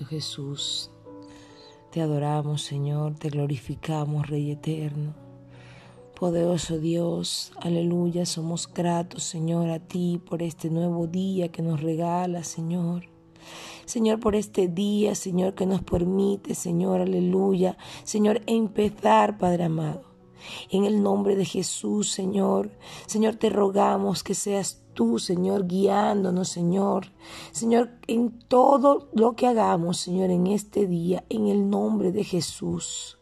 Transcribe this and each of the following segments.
Jesús. Te adoramos, Señor, te glorificamos, Rey eterno. Poderoso Dios, aleluya, somos gratos, Señor, a ti por este nuevo día que nos regala, Señor. Señor, por este día, Señor, que nos permite, Señor, aleluya, Señor, empezar, Padre amado. En el nombre de Jesús, Señor, Señor, te rogamos que seas tú, Señor, guiándonos, Señor. Señor, en todo lo que hagamos, Señor, en este día, en el nombre de Jesús.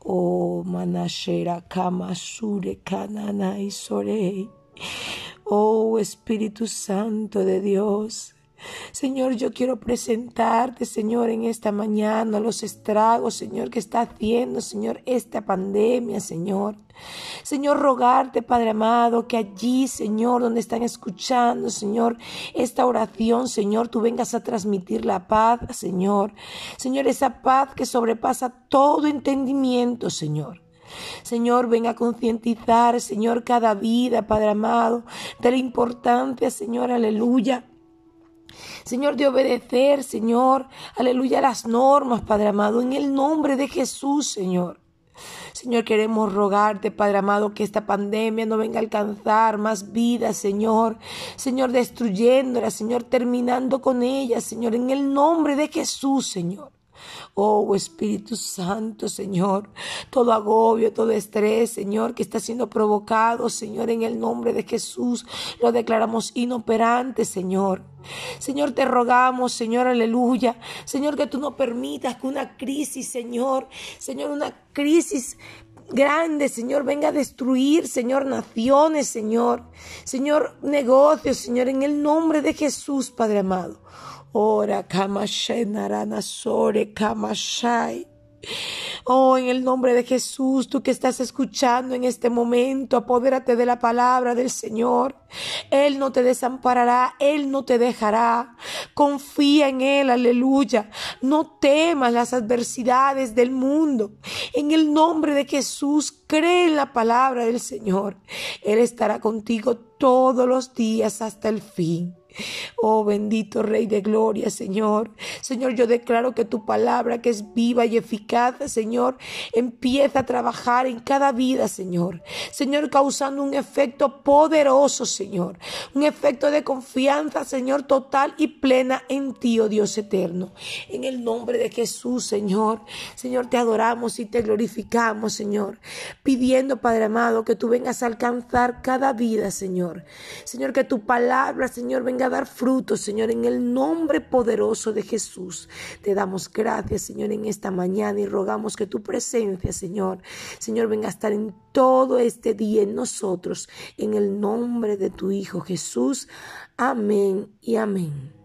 Oh, Manashera, Kamasure, Kanana y Sorei. Oh, Espíritu Santo de Dios. Señor, yo quiero presentarte, Señor, en esta mañana los estragos, Señor, que está haciendo, Señor, esta pandemia, Señor. Señor, rogarte, Padre amado, que allí, Señor, donde están escuchando, Señor, esta oración, Señor, tú vengas a transmitir la paz, Señor. Señor, esa paz que sobrepasa todo entendimiento, Señor. Señor, venga a concientizar, Señor, cada vida, Padre amado, de la importancia, Señor, aleluya Señor, de obedecer, Señor, aleluya, las normas, Padre amado, en el nombre de Jesús, Señor. Señor, queremos rogarte, Padre amado, que esta pandemia no venga a alcanzar más vidas, Señor. Señor, destruyéndola, Señor, terminando con ella, Señor, en el nombre de Jesús, Señor. Oh Espíritu Santo, Señor, todo agobio, todo estrés, Señor, que está siendo provocado, Señor, en el nombre de Jesús, lo declaramos inoperante, Señor. Señor, te rogamos, Señor, aleluya. Señor, que tú no permitas que una crisis, Señor, Señor, una crisis grande, Señor, venga a destruir, Señor, naciones, Señor, Señor, negocios, Señor, en el nombre de Jesús, Padre amado. Ora Kamashai Narana Sore Kamashai. Oh, en el nombre de Jesús, tú que estás escuchando en este momento, apodérate de la palabra del Señor. Él no te desamparará, Él no te dejará. Confía en Él, aleluya. No temas las adversidades del mundo. En el nombre de Jesús, cree en la palabra del Señor. Él estará contigo todos los días hasta el fin. Oh bendito Rey de Gloria, Señor. Señor, yo declaro que tu palabra, que es viva y eficaz, Señor, empieza a trabajar en cada vida, Señor. Señor, causando un efecto poderoso, Señor. Un efecto de confianza, Señor, total y plena en ti, oh Dios eterno. En el nombre de Jesús, Señor. Señor, te adoramos y te glorificamos, Señor. Pidiendo, Padre amado, que tú vengas a alcanzar cada vida, Señor. Señor, que tu palabra, Señor, venga dar fruto, Señor, en el nombre poderoso de Jesús. Te damos gracias, Señor, en esta mañana y rogamos que tu presencia, Señor, Señor, venga a estar en todo este día en nosotros, en el nombre de tu Hijo Jesús. Amén y amén.